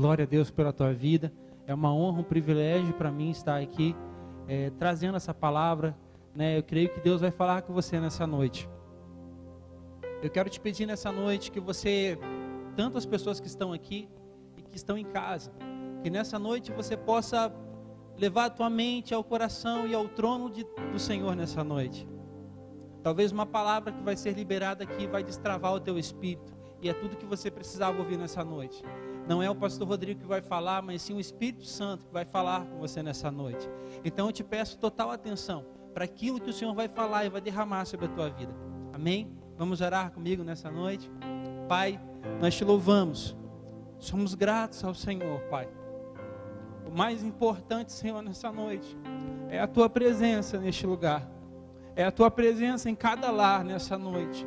Glória a Deus pela tua vida. É uma honra, um privilégio para mim estar aqui é, trazendo essa palavra. Né? Eu creio que Deus vai falar com você nessa noite. Eu quero te pedir nessa noite que você, tantas pessoas que estão aqui e que estão em casa, que nessa noite você possa levar a tua mente ao coração e ao trono de, do Senhor nessa noite. Talvez uma palavra que vai ser liberada aqui vai destravar o teu espírito. E é tudo que você precisava ouvir nessa noite. Não é o pastor Rodrigo que vai falar, mas sim o Espírito Santo que vai falar com você nessa noite. Então eu te peço total atenção para aquilo que o Senhor vai falar e vai derramar sobre a tua vida. Amém? Vamos orar comigo nessa noite? Pai, nós te louvamos. Somos gratos ao Senhor, Pai. O mais importante, Senhor, nessa noite é a tua presença neste lugar. É a tua presença em cada lar nessa noite.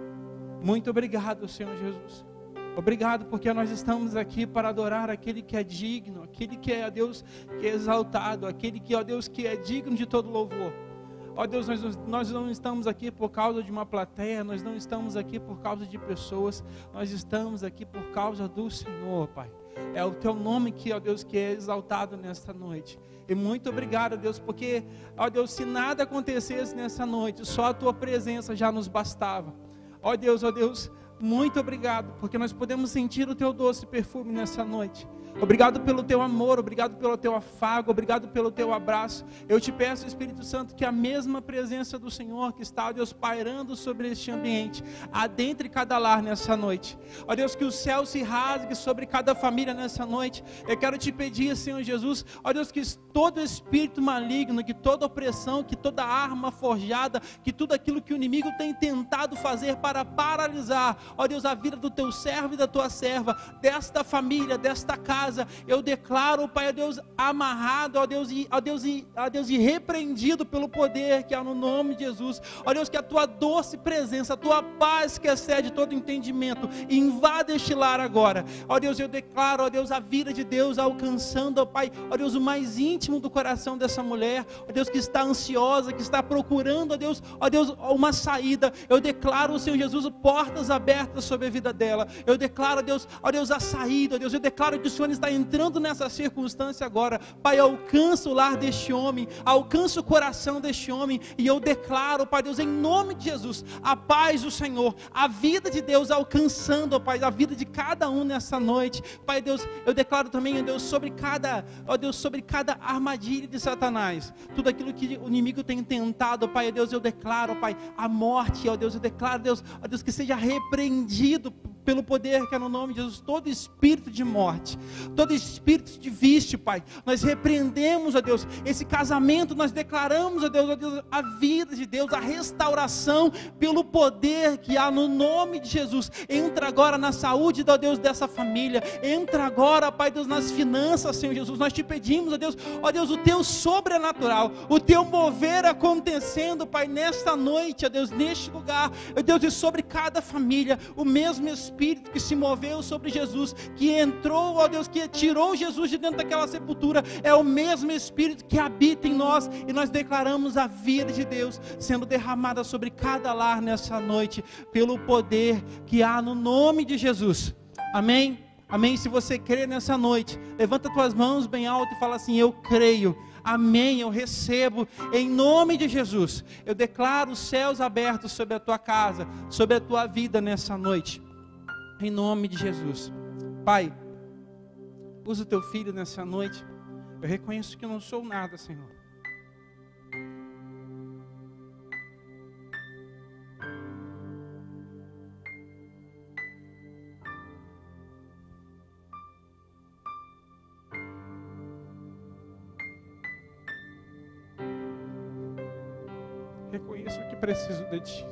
Muito obrigado, Senhor Jesus. Obrigado porque nós estamos aqui para adorar aquele que é digno, aquele que é Deus que é exaltado, aquele que, ó Deus, que é digno de todo louvor. Ó Deus, nós, nós não estamos aqui por causa de uma plateia, nós não estamos aqui por causa de pessoas, nós estamos aqui por causa do Senhor, Pai. É o teu nome que, ó Deus, que é exaltado nesta noite. E muito obrigado, Deus, porque, ó Deus, se nada acontecesse nessa noite, só a tua presença já nos bastava. Ó Deus, ó Deus, muito obrigado, porque nós podemos sentir o teu doce perfume nessa noite. Obrigado pelo teu amor, obrigado pelo teu afago, obrigado pelo teu abraço. Eu te peço, Espírito Santo, que a mesma presença do Senhor que está, ó Deus, pairando sobre este ambiente, adentre cada lar nessa noite. Ó Deus, que o céu se rasgue sobre cada família nessa noite. Eu quero te pedir, Senhor Jesus, ó Deus, que todo espírito maligno, que toda opressão, que toda arma forjada, que tudo aquilo que o inimigo tem tentado fazer para paralisar, ó Deus, a vida do teu servo e da tua serva, desta família, desta casa, eu declaro, Pai, a Deus, amarrado, ó Deus, ó Deus, ó Deus, e repreendido pelo poder que há no nome de Jesus, ó Deus, que a tua doce presença, a tua paz que excede todo entendimento, invada este lar agora, ó Deus, eu declaro, ó Deus, a vida de Deus alcançando, ó Pai, ó Deus, o mais íntimo do coração dessa mulher, ó Deus, que está ansiosa, que está procurando, ó Deus, ó Deus, uma saída, eu declaro, Senhor Jesus, portas abertas sobre a vida dela, eu declaro, ó Deus, ó Deus, a saída, ó Deus, eu declaro que o Senhor está entrando nessa circunstância agora. Pai, alcança o lar deste homem, alcança o coração deste homem, e eu declaro, Pai Deus, em nome de Jesus, a paz do Senhor, a vida de Deus alcançando, Pai, a vida de cada um nessa noite. Pai Deus, eu declaro também, ó Deus, sobre cada, ó Deus, sobre cada armadilha de Satanás, tudo aquilo que o inimigo tem tentado, Pai Deus, eu declaro, Pai, a morte, ó Deus, eu declaro, Deus, ó Deus, que seja repreendido pelo poder que é no nome de Jesus, todo espírito de morte, todo espírito de vício, Pai. Nós repreendemos, ó Deus, esse casamento, nós declaramos, ó Deus, ó Deus, a vida de Deus, a restauração pelo poder que há no nome de Jesus. Entra agora na saúde, ó Deus, dessa família. Entra agora, Pai Deus, nas finanças, Senhor Jesus. Nós te pedimos, ó Deus, ó Deus, o teu sobrenatural, o teu mover acontecendo, Pai, nesta noite, ó Deus, neste lugar, ó Deus, e sobre cada família, o mesmo espírito que se moveu sobre Jesus, que entrou, ó Deus, que tirou Jesus de dentro daquela sepultura, é o mesmo Espírito que habita em nós, e nós declaramos a vida de Deus sendo derramada sobre cada lar nessa noite, pelo poder que há no nome de Jesus. Amém? Amém? Se você crê nessa noite, levanta tuas mãos bem alto e fala assim: Eu creio. Amém. Eu recebo em nome de Jesus. Eu declaro os céus abertos sobre a tua casa, sobre a tua vida nessa noite em nome de Jesus. Pai, usa o teu filho nessa noite. Eu reconheço que eu não sou nada, Senhor. Preciso de Ti.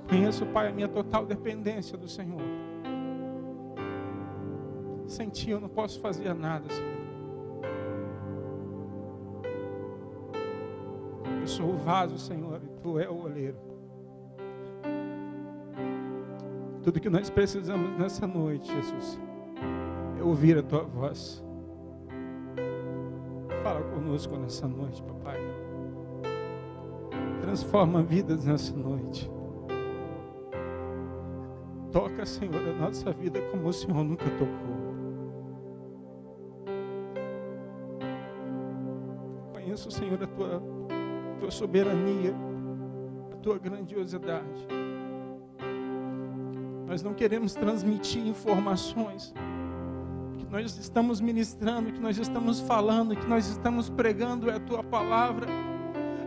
Reconheço, Pai, a minha total dependência do Senhor. Sem Ti eu não posso fazer nada, Senhor. Eu sou o vaso, Senhor, e Tu é o oleiro. Tudo que nós precisamos nessa noite, Jesus, é ouvir a Tua voz. Fala conosco nessa noite, papai. Transforma vidas nessa noite. Toca, Senhor, a nossa vida como o Senhor nunca tocou. Conheço, Senhor, a tua, tua soberania, a tua grandiosidade. Nós não queremos transmitir informações que nós estamos ministrando, que nós estamos falando, que nós estamos pregando é a tua palavra.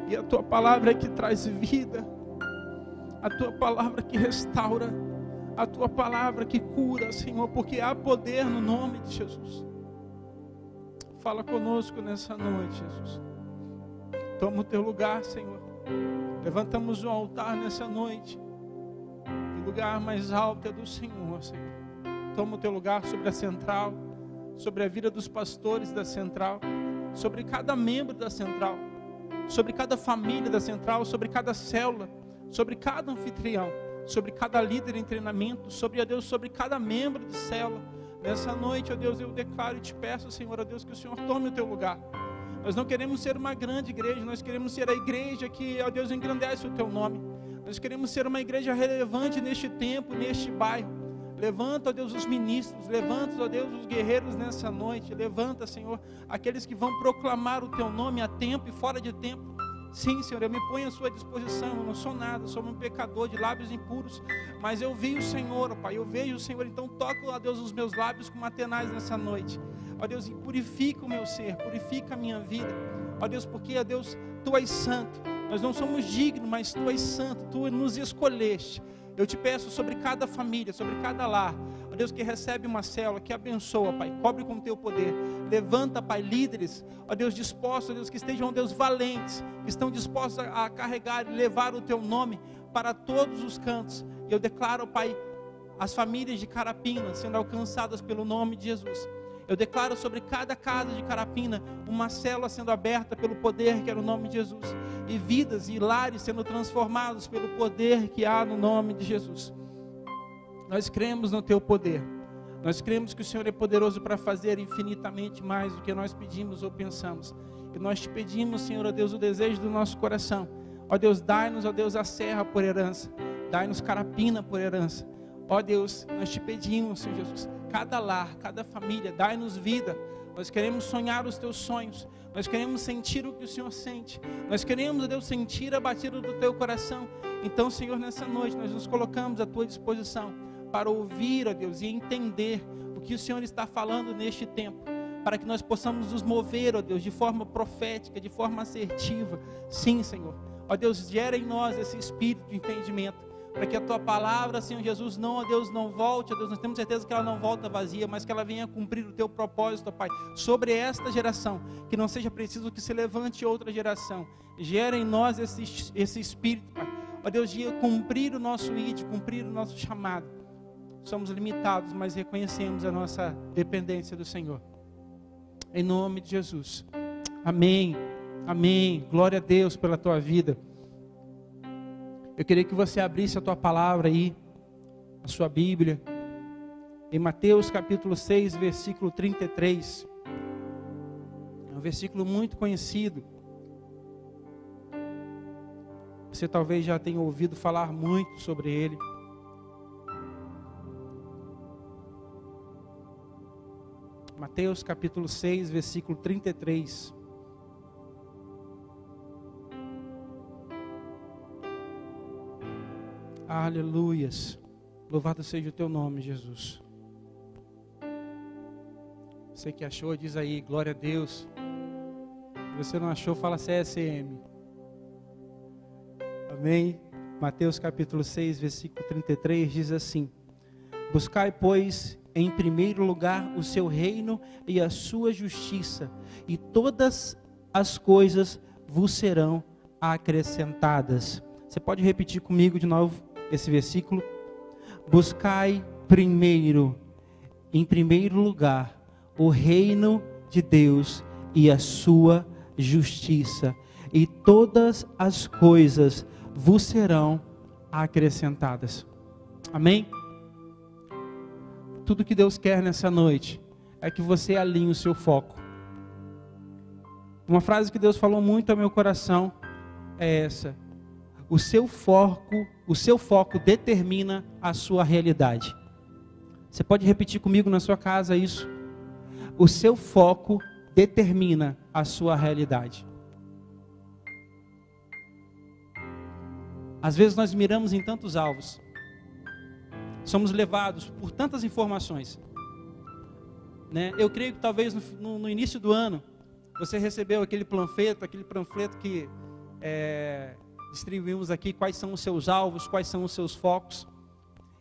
E a tua palavra é que traz vida. A tua palavra que restaura a tua palavra que cura, Senhor, porque há poder no nome de Jesus. Fala conosco nessa noite, Jesus. Toma o teu lugar, Senhor. Levantamos o altar nessa noite. Lugar mais alto é do Senhor, Senhor. Toma o teu lugar sobre a central, sobre a vida dos pastores da central, sobre cada membro da central, sobre cada família da central, sobre cada célula, sobre cada anfitrião sobre cada líder em treinamento, sobre, ó Deus, sobre cada membro de célula. Nessa noite, ó Deus, eu declaro e te peço, Senhor, ó Deus, que o Senhor tome o teu lugar. Nós não queremos ser uma grande igreja, nós queremos ser a igreja que, ó Deus, engrandece o teu nome. Nós queremos ser uma igreja relevante neste tempo, neste bairro. Levanta, ó Deus, os ministros, levanta, ó Deus, os guerreiros nessa noite. Levanta, Senhor, aqueles que vão proclamar o teu nome a tempo e fora de tempo. Sim, Senhor, eu me ponho à sua disposição. Eu não sou nada, sou um pecador de lábios impuros. Mas eu vi o Senhor, ó Pai. Eu vejo o Senhor. Então toco, ó Deus, os meus lábios com matenais nessa noite. Ó Deus, e purifica o meu ser, purifica a minha vida. Ó Deus, porque, ó Deus, Tu és santo. Nós não somos dignos, mas Tu és santo. Tu nos escolheste. Eu te peço sobre cada família, sobre cada lar, ó Deus, que recebe uma célula, que abençoa, Pai, cobre com o teu poder. Levanta, Pai, líderes, ó Deus, dispostos, ó Deus, que estejam, ó Deus, valentes, que estão dispostos a, a carregar e levar o teu nome para todos os cantos. E eu declaro, Pai, as famílias de Carapina sendo alcançadas pelo nome de Jesus. Eu declaro sobre cada casa de Carapina uma célula sendo aberta pelo poder que era o nome de Jesus. E vidas e lares sendo transformados pelo poder que há no nome de Jesus. Nós cremos no teu poder. Nós cremos que o Senhor é poderoso para fazer infinitamente mais do que nós pedimos ou pensamos. E nós te pedimos, Senhor, ó Deus, o desejo do nosso coração. Ó Deus, dai-nos, ó Deus, a serra por herança. Dai-nos carapina por herança. Ó Deus, nós te pedimos, Senhor Jesus, cada lar, cada família, dai-nos vida. Nós queremos sonhar os teus sonhos. Nós queremos sentir o que o Senhor sente. Nós queremos, Deus, sentir a batida do teu coração. Então, Senhor, nessa noite nós nos colocamos à tua disposição para ouvir, ó Deus, e entender o que o Senhor está falando neste tempo, para que nós possamos nos mover, ó Deus, de forma profética, de forma assertiva. Sim, Senhor. Ó Deus, gera em nós esse espírito de entendimento para que a tua palavra, Senhor Jesus, não, ó Deus, não volte, ó Deus, nós temos certeza que ela não volta vazia, mas que ela venha cumprir o teu propósito, ó Pai, sobre esta geração, que não seja preciso que se levante outra geração, gera em nós esse, esse espírito, Pai, ó Deus, de cumprir o nosso id, cumprir o nosso chamado. Somos limitados, mas reconhecemos a nossa dependência do Senhor. Em nome de Jesus. Amém. Amém. Glória a Deus pela tua vida. Eu queria que você abrisse a tua palavra aí, a sua Bíblia, em Mateus capítulo 6, versículo 33. É um versículo muito conhecido. Você talvez já tenha ouvido falar muito sobre ele. Mateus capítulo 6, versículo 33. Aleluias. Louvado seja o teu nome, Jesus. Você que achou, diz aí, glória a Deus. Se você não achou, fala CSM. Amém. Mateus capítulo 6, versículo 33 diz assim: Buscai, pois, em primeiro lugar o seu reino e a sua justiça, e todas as coisas vos serão acrescentadas. Você pode repetir comigo de novo? Esse versículo. Buscai primeiro, em primeiro lugar, o reino de Deus e a sua justiça, e todas as coisas vos serão acrescentadas. Amém? Tudo que Deus quer nessa noite é que você alinhe o seu foco. Uma frase que Deus falou muito ao meu coração é essa: o seu foco, o seu foco determina a sua realidade. Você pode repetir comigo na sua casa isso? O seu foco determina a sua realidade. Às vezes nós miramos em tantos alvos, somos levados por tantas informações. Né? Eu creio que talvez no, no, início do ano você recebeu aquele panfleto, aquele panfleto que é, distribuímos aqui, quais são os seus alvos, quais são os seus focos.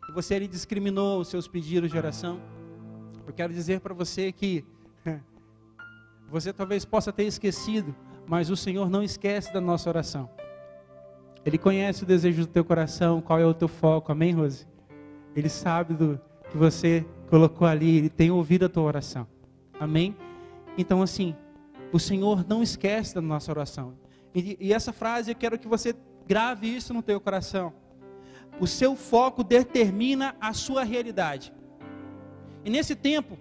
E você ali discriminou os seus pedidos de oração. Eu quero dizer para você que você talvez possa ter esquecido, mas o Senhor não esquece da nossa oração. Ele conhece o desejo do teu coração, qual é o teu foco, amém, Rose? Ele sabe do que você colocou ali, ele tem ouvido a tua oração, amém? Então, assim, o Senhor não esquece da nossa oração. E, e essa frase eu quero que você grave isso no teu coração. O seu foco determina a sua realidade. E nesse tempo,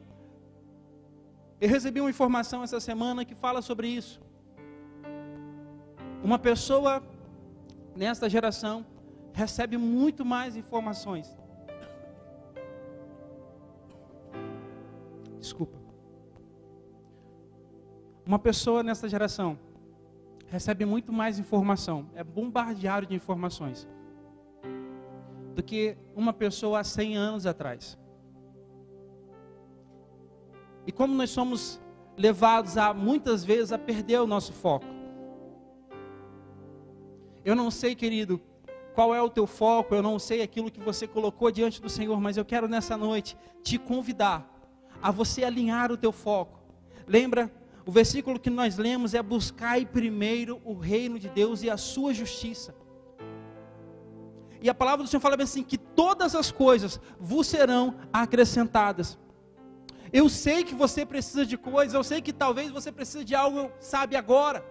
eu recebi uma informação essa semana que fala sobre isso. Uma pessoa nesta geração recebe muito mais informações. Desculpa. Uma pessoa nesta geração recebe muito mais informação, é bombardeado de informações, do que uma pessoa há 100 anos atrás. E como nós somos levados a muitas vezes a perder o nosso foco. Eu não sei, querido, qual é o teu foco, eu não sei aquilo que você colocou diante do Senhor, mas eu quero nessa noite te convidar a você alinhar o teu foco. Lembra, o versículo que nós lemos é buscai primeiro o reino de Deus e a sua justiça. E a palavra do Senhor fala assim que todas as coisas vos serão acrescentadas. Eu sei que você precisa de coisas, eu sei que talvez você precise de algo, sabe, agora.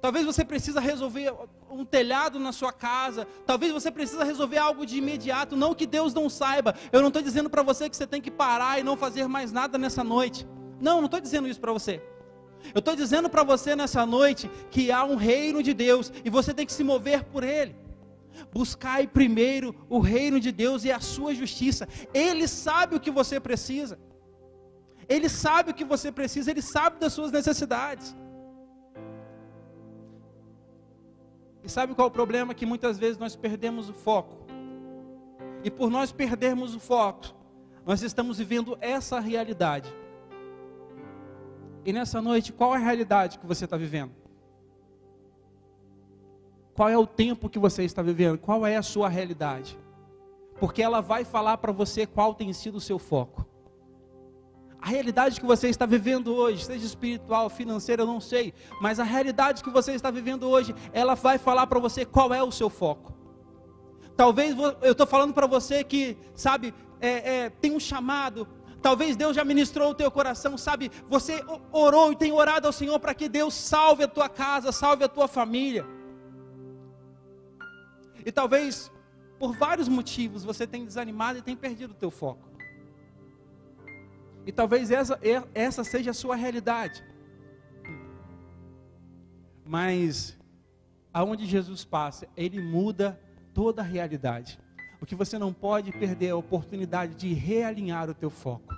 Talvez você precisa resolver um telhado na sua casa. Talvez você precisa resolver algo de imediato. Não que Deus não saiba. Eu não estou dizendo para você que você tem que parar e não fazer mais nada nessa noite. Não, não estou dizendo isso para você. Eu estou dizendo para você nessa noite que há um reino de Deus e você tem que se mover por ele. Buscai primeiro o reino de Deus e a sua justiça. Ele sabe o que você precisa. Ele sabe o que você precisa, ele sabe das suas necessidades. E sabe qual é o problema? Que muitas vezes nós perdemos o foco. E por nós perdermos o foco, nós estamos vivendo essa realidade. E nessa noite, qual é a realidade que você está vivendo? Qual é o tempo que você está vivendo? Qual é a sua realidade? Porque ela vai falar para você qual tem sido o seu foco. A realidade que você está vivendo hoje, seja espiritual, financeira, eu não sei, mas a realidade que você está vivendo hoje, ela vai falar para você qual é o seu foco. Talvez eu estou falando para você que, sabe, é, é, tem um chamado, talvez Deus já ministrou o teu coração, sabe, você orou e tem orado ao Senhor para que Deus salve a tua casa, salve a tua família. E talvez, por vários motivos, você tenha desanimado e tenha perdido o teu foco. E talvez essa, essa seja a sua realidade. Mas aonde Jesus passa, ele muda toda a realidade. O que você não pode perder é a oportunidade de realinhar o teu foco.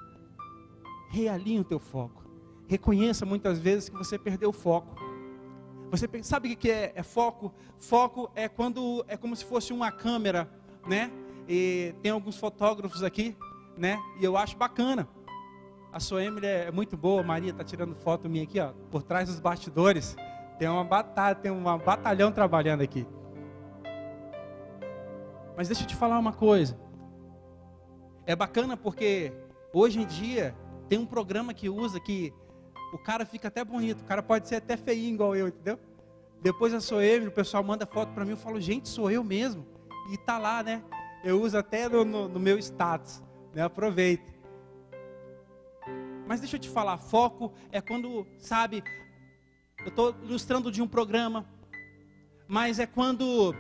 Realinhe o teu foco. Reconheça muitas vezes que você perdeu o foco. Você sabe o que é, é foco? Foco é quando é como se fosse uma câmera, né? E tem alguns fotógrafos aqui, né? E eu acho bacana. A sua Emily é muito boa, Maria está tirando foto minha aqui, ó, por trás dos bastidores. Tem uma batalha, tem um batalhão trabalhando aqui. Mas deixa eu te falar uma coisa. É bacana porque hoje em dia tem um programa que usa que o cara fica até bonito, o cara pode ser até feinho igual eu, entendeu? Depois a sou eu, o pessoal manda foto para mim, eu falo, gente, sou eu mesmo. E tá lá, né? Eu uso até no, no, no meu status, né? Aproveita. Mas deixa eu te falar, foco é quando, sabe, eu estou ilustrando de um programa, mas é quando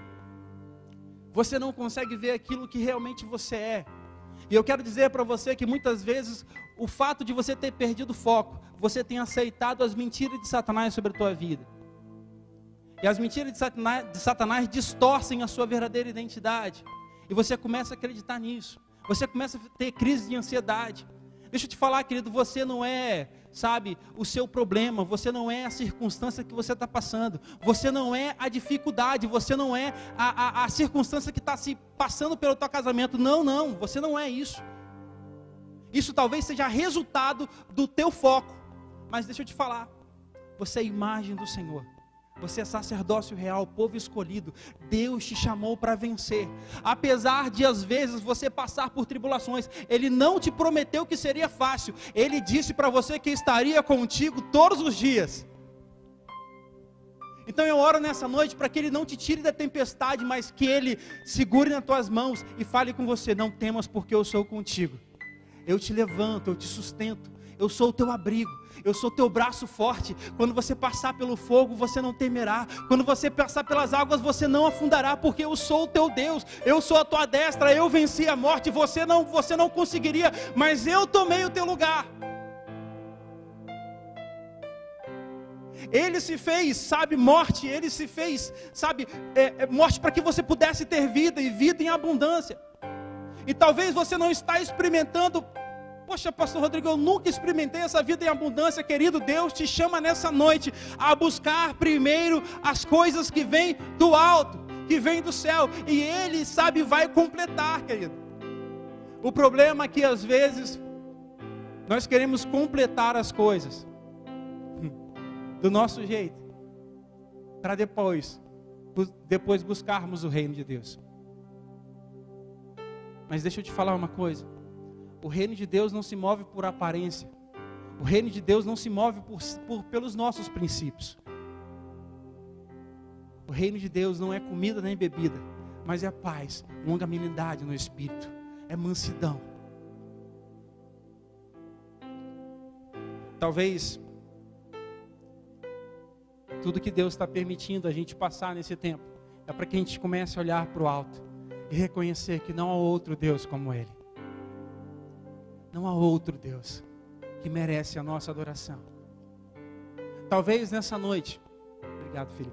você não consegue ver aquilo que realmente você é. E eu quero dizer para você que muitas vezes o fato de você ter perdido o foco, você tem aceitado as mentiras de Satanás sobre a tua vida. E as mentiras de Satanás, de Satanás distorcem a sua verdadeira identidade. E você começa a acreditar nisso. Você começa a ter crise de ansiedade. Deixa eu te falar, querido, você não é, sabe, o seu problema, você não é a circunstância que você está passando, você não é a dificuldade, você não é a, a, a circunstância que está se passando pelo teu casamento. Não, não, você não é isso. Isso talvez seja resultado do teu foco. Mas deixa eu te falar, você é a imagem do Senhor. Você é sacerdócio real, povo escolhido. Deus te chamou para vencer. Apesar de às vezes você passar por tribulações, Ele não te prometeu que seria fácil. Ele disse para você que estaria contigo todos os dias. Então eu oro nessa noite para que Ele não te tire da tempestade, mas que Ele segure nas tuas mãos e fale com você: Não temas, porque eu sou contigo. Eu te levanto, eu te sustento, eu sou o teu abrigo, eu sou o teu braço forte. Quando você passar pelo fogo, você não temerá. Quando você passar pelas águas, você não afundará, porque eu sou o teu Deus. Eu sou a tua destra, eu venci a morte. Você não, você não conseguiria, mas eu tomei o teu lugar. Ele se fez, sabe, morte. Ele se fez, sabe, é, é, morte para que você pudesse ter vida e vida em abundância. E talvez você não está experimentando Poxa, pastor Rodrigo, eu nunca experimentei essa vida em abundância, querido. Deus te chama nessa noite a buscar primeiro as coisas que vêm do alto, que vêm do céu, e Ele, sabe, vai completar, querido. O problema é que às vezes nós queremos completar as coisas do nosso jeito, para depois, depois buscarmos o reino de Deus. Mas deixa eu te falar uma coisa. O reino de Deus não se move por aparência. O reino de Deus não se move por, por, pelos nossos princípios. O reino de Deus não é comida nem bebida, mas é paz, longanimidade no espírito, é mansidão. Talvez tudo que Deus está permitindo a gente passar nesse tempo é para que a gente comece a olhar para o alto e reconhecer que não há outro Deus como Ele. Não há outro Deus que merece a nossa adoração. Talvez nessa noite, obrigado, filho.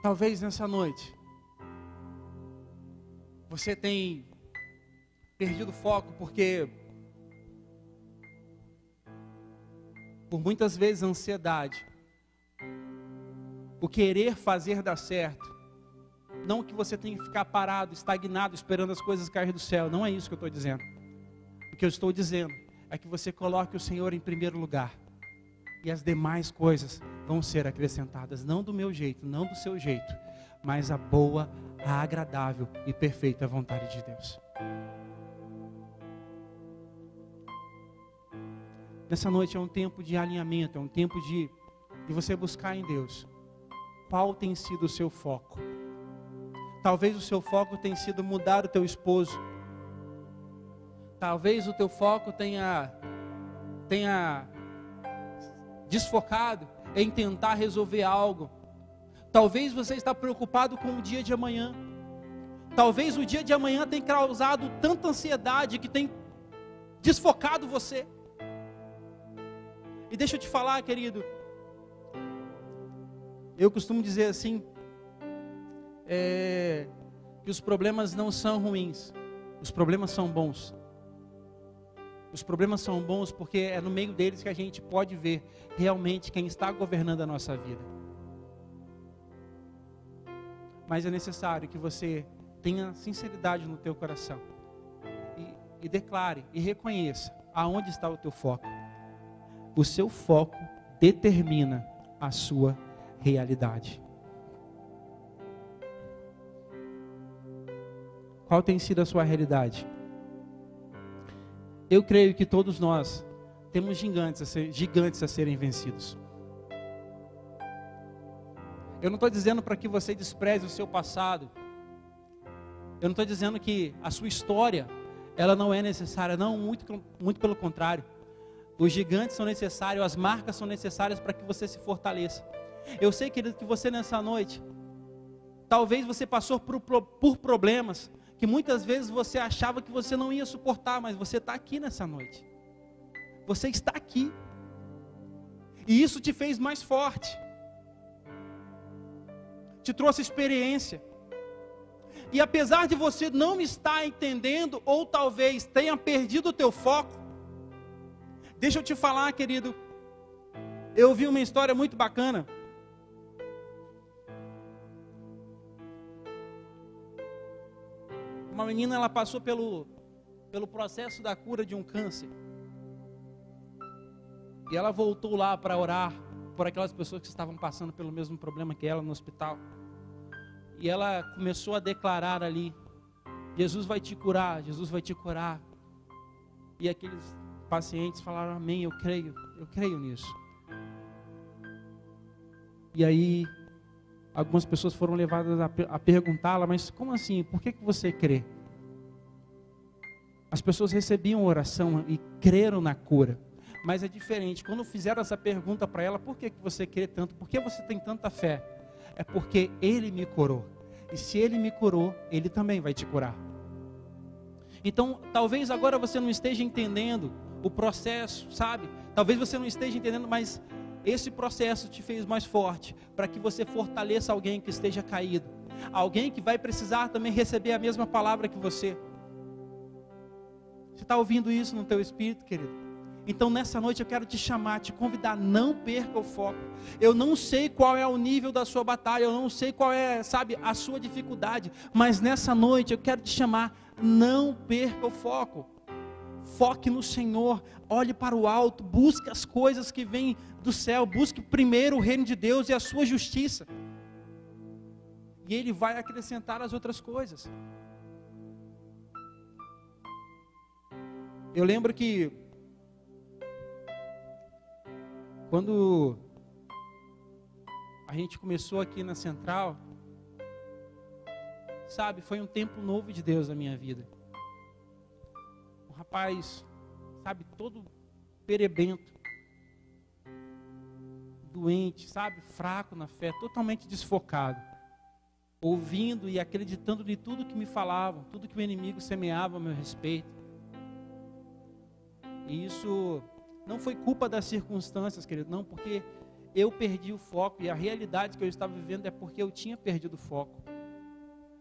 Talvez nessa noite, você tenha perdido foco porque, por muitas vezes, a ansiedade, o querer fazer dar certo, não que você tenha que ficar parado, estagnado, esperando as coisas cair do céu, não é isso que eu estou dizendo que eu estou dizendo é que você coloque o Senhor em primeiro lugar. E as demais coisas vão ser acrescentadas, não do meu jeito, não do seu jeito, mas a boa, a agradável e perfeita vontade de Deus. Nessa noite é um tempo de alinhamento, é um tempo de, de você buscar em Deus. Qual tem sido o seu foco? Talvez o seu foco tenha sido mudar o teu esposo, Talvez o teu foco tenha tenha desfocado em tentar resolver algo. Talvez você está preocupado com o dia de amanhã. Talvez o dia de amanhã tenha causado tanta ansiedade que tem desfocado você. E deixa eu te falar, querido. Eu costumo dizer assim, é, que os problemas não são ruins, os problemas são bons. Os problemas são bons porque é no meio deles que a gente pode ver realmente quem está governando a nossa vida. Mas é necessário que você tenha sinceridade no teu coração e, e declare e reconheça aonde está o teu foco. O seu foco determina a sua realidade. Qual tem sido a sua realidade? Eu creio que todos nós temos gigantes a, ser, gigantes a serem vencidos. Eu não estou dizendo para que você despreze o seu passado. Eu não estou dizendo que a sua história ela não é necessária. Não, muito, muito pelo contrário. Os gigantes são necessários, as marcas são necessárias para que você se fortaleça. Eu sei, querido, que você nessa noite, talvez você passou por, por problemas, que muitas vezes você achava que você não ia suportar, mas você está aqui nessa noite. Você está aqui. E isso te fez mais forte. Te trouxe experiência. E apesar de você não estar entendendo, ou talvez tenha perdido o teu foco, deixa eu te falar, querido. Eu ouvi uma história muito bacana. Uma menina, ela passou pelo, pelo processo da cura de um câncer. E ela voltou lá para orar por aquelas pessoas que estavam passando pelo mesmo problema que ela no hospital. E ela começou a declarar ali: Jesus vai te curar, Jesus vai te curar. E aqueles pacientes falaram: Amém, eu creio, eu creio nisso. E aí, algumas pessoas foram levadas a, a perguntá-la: Mas como assim? Por que, que você crê? As pessoas recebiam oração e creram na cura. Mas é diferente. Quando fizeram essa pergunta para ela, por que, que você crê tanto? Por que você tem tanta fé? É porque Ele me curou. E se Ele me curou, Ele também vai te curar. Então, talvez agora você não esteja entendendo o processo, sabe? Talvez você não esteja entendendo, mas esse processo te fez mais forte para que você fortaleça alguém que esteja caído, alguém que vai precisar também receber a mesma palavra que você. Você está ouvindo isso no teu espírito, querido? Então nessa noite eu quero te chamar, te convidar, não perca o foco. Eu não sei qual é o nível da sua batalha, eu não sei qual é, sabe, a sua dificuldade, mas nessa noite eu quero te chamar, não perca o foco. Foque no Senhor, olhe para o alto, busque as coisas que vêm do céu, busque primeiro o reino de Deus e a sua justiça. E ele vai acrescentar as outras coisas. Eu lembro que Quando a gente começou aqui na central, sabe, foi um tempo novo de Deus na minha vida. Rapaz, sabe, todo perebento, doente, sabe, fraco na fé, totalmente desfocado, ouvindo e acreditando de tudo que me falavam, tudo que o inimigo semeava a meu respeito. E isso não foi culpa das circunstâncias, querido, não, porque eu perdi o foco e a realidade que eu estava vivendo é porque eu tinha perdido o foco.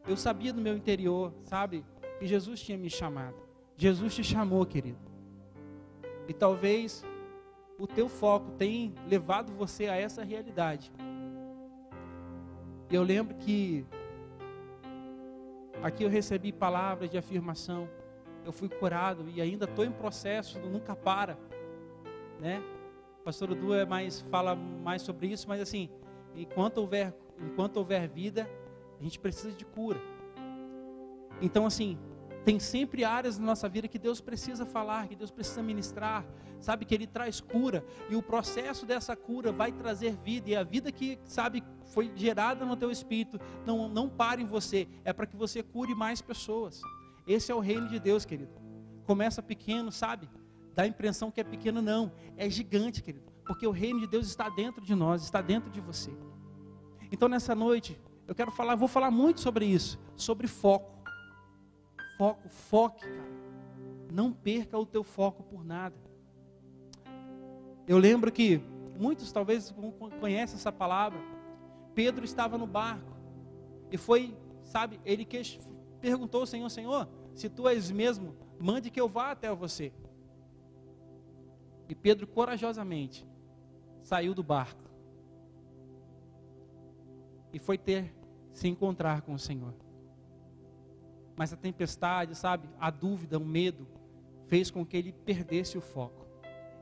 Eu sabia no meu interior, sabe, que Jesus tinha me chamado. Jesus te chamou, querido. E talvez o teu foco tenha levado você a essa realidade. Eu lembro que aqui eu recebi palavras de afirmação. Eu fui curado e ainda estou em processo, nunca para né? O pastor Udu é mais, fala mais sobre isso, mas assim, enquanto houver, enquanto houver vida, a gente precisa de cura. Então, assim, tem sempre áreas na nossa vida que Deus precisa falar, que Deus precisa ministrar, sabe que Ele traz cura, e o processo dessa cura vai trazer vida, e a vida que, sabe, foi gerada no teu espírito, não, não para em você, é para que você cure mais pessoas. Esse é o reino de Deus, querido. Começa pequeno, sabe? dá a impressão que é pequeno, não, é gigante, querido, porque o reino de Deus está dentro de nós, está dentro de você. Então nessa noite, eu quero falar, vou falar muito sobre isso, sobre foco. Foco, foque, cara. Não perca o teu foco por nada. Eu lembro que muitos talvez conhecem essa palavra. Pedro estava no barco e foi, sabe, ele que perguntou ao Senhor, Senhor, se tu és mesmo, mande que eu vá até você. E Pedro corajosamente saiu do barco e foi ter se encontrar com o Senhor. Mas a tempestade, sabe, a dúvida, o medo, fez com que ele perdesse o foco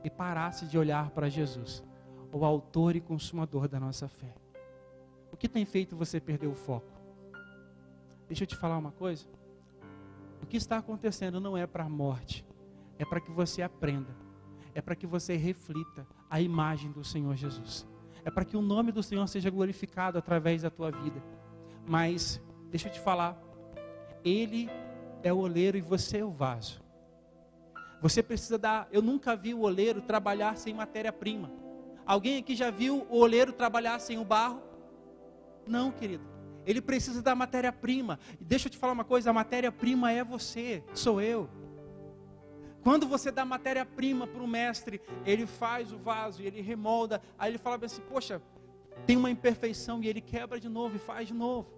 e parasse de olhar para Jesus, o autor e consumador da nossa fé. O que tem feito você perder o foco? Deixa eu te falar uma coisa. O que está acontecendo não é para a morte, é para que você aprenda é para que você reflita a imagem do Senhor Jesus. É para que o nome do Senhor seja glorificado através da tua vida. Mas, deixa eu te falar, Ele é o oleiro e você é o vaso. Você precisa dar. Eu nunca vi o oleiro trabalhar sem matéria-prima. Alguém aqui já viu o oleiro trabalhar sem o barro? Não, querido. Ele precisa da matéria-prima. Deixa eu te falar uma coisa: a matéria-prima é você, sou eu. Quando você dá matéria-prima para o mestre, ele faz o vaso ele remolda. Aí ele fala assim: Poxa, tem uma imperfeição e ele quebra de novo e faz de novo.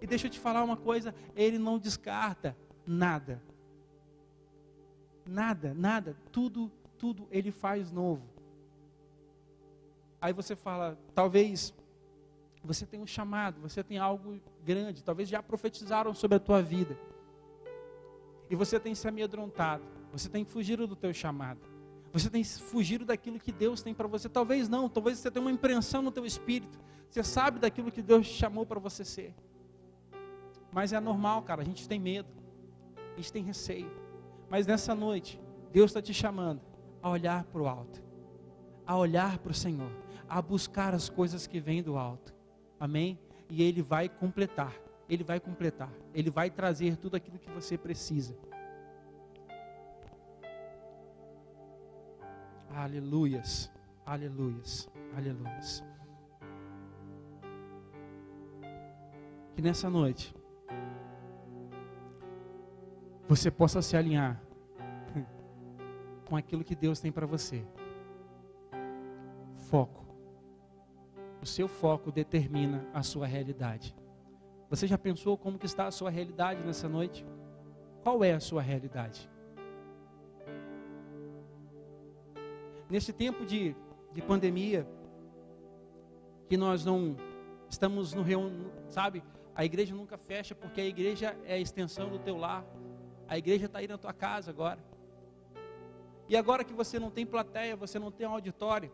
E deixa eu te falar uma coisa: ele não descarta nada. Nada, nada, tudo, tudo ele faz novo. Aí você fala, talvez você tenha um chamado, você tem algo grande, talvez já profetizaram sobre a tua vida. E você tem se amedrontado, você tem fugido do teu chamado. Você tem fugido daquilo que Deus tem para você. Talvez não, talvez você tenha uma impressão no teu espírito. Você sabe daquilo que Deus chamou para você ser. Mas é normal, cara, a gente tem medo. A gente tem receio. Mas nessa noite, Deus está te chamando a olhar para o alto, a olhar para o Senhor, a buscar as coisas que vêm do alto. Amém? E Ele vai completar. Ele vai completar. Ele vai trazer tudo aquilo que você precisa. Aleluias, aleluias, aleluias. Que nessa noite você possa se alinhar com aquilo que Deus tem para você. Foco. O seu foco determina a sua realidade. Você já pensou como que está a sua realidade nessa noite? Qual é a sua realidade? Nesse tempo de, de pandemia, que nós não estamos no reunião, sabe? A igreja nunca fecha porque a igreja é a extensão do teu lar. A igreja está aí na tua casa agora. E agora que você não tem plateia, você não tem auditório,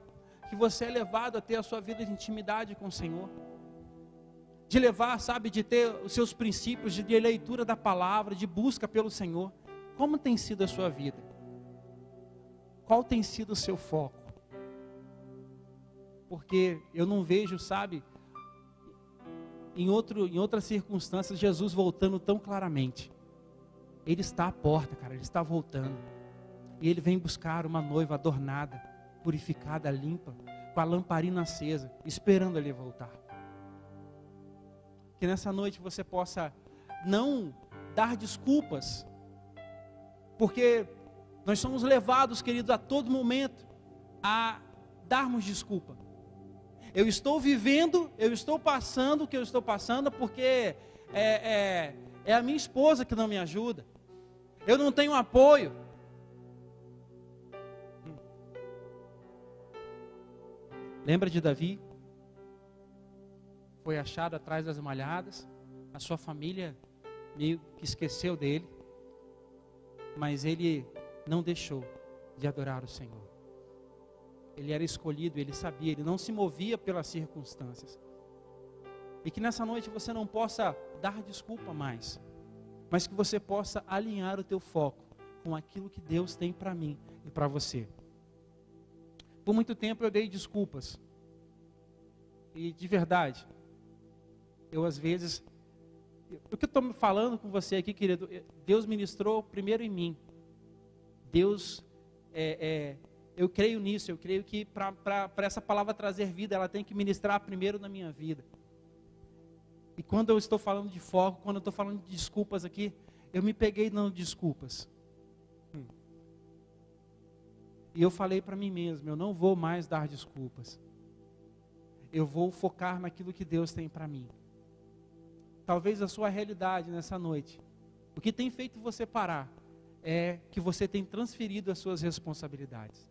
que você é levado a ter a sua vida de intimidade com o Senhor, de levar, sabe, de ter os seus princípios de leitura da palavra, de busca pelo Senhor. Como tem sido a sua vida? Qual tem sido o seu foco? Porque eu não vejo, sabe, em, outro, em outras circunstâncias, Jesus voltando tão claramente. Ele está à porta, cara, ele está voltando. E ele vem buscar uma noiva adornada, purificada, limpa, com a lamparina acesa, esperando ele voltar. Que nessa noite você possa não dar desculpas, porque nós somos levados, queridos, a todo momento a darmos desculpa. Eu estou vivendo, eu estou passando o que eu estou passando porque é, é, é a minha esposa que não me ajuda. Eu não tenho apoio. Lembra de Davi? Foi achado atrás das malhadas. A sua família meio que esqueceu dele. Mas ele não deixou de adorar o Senhor. Ele era escolhido, ele sabia, ele não se movia pelas circunstâncias. E que nessa noite você não possa dar desculpa mais, mas que você possa alinhar o teu foco com aquilo que Deus tem para mim e para você. Por muito tempo eu dei desculpas. E de verdade, eu às vezes, o que eu estou falando com você aqui, querido, Deus ministrou primeiro em mim. Deus, é, é, eu creio nisso, eu creio que para essa palavra trazer vida, ela tem que ministrar primeiro na minha vida. E quando eu estou falando de foco, quando eu estou falando de desculpas aqui, eu me peguei dando desculpas. E eu falei para mim mesmo, eu não vou mais dar desculpas. Eu vou focar naquilo que Deus tem para mim. Talvez a sua realidade nessa noite, o que tem feito você parar, é que você tem transferido as suas responsabilidades.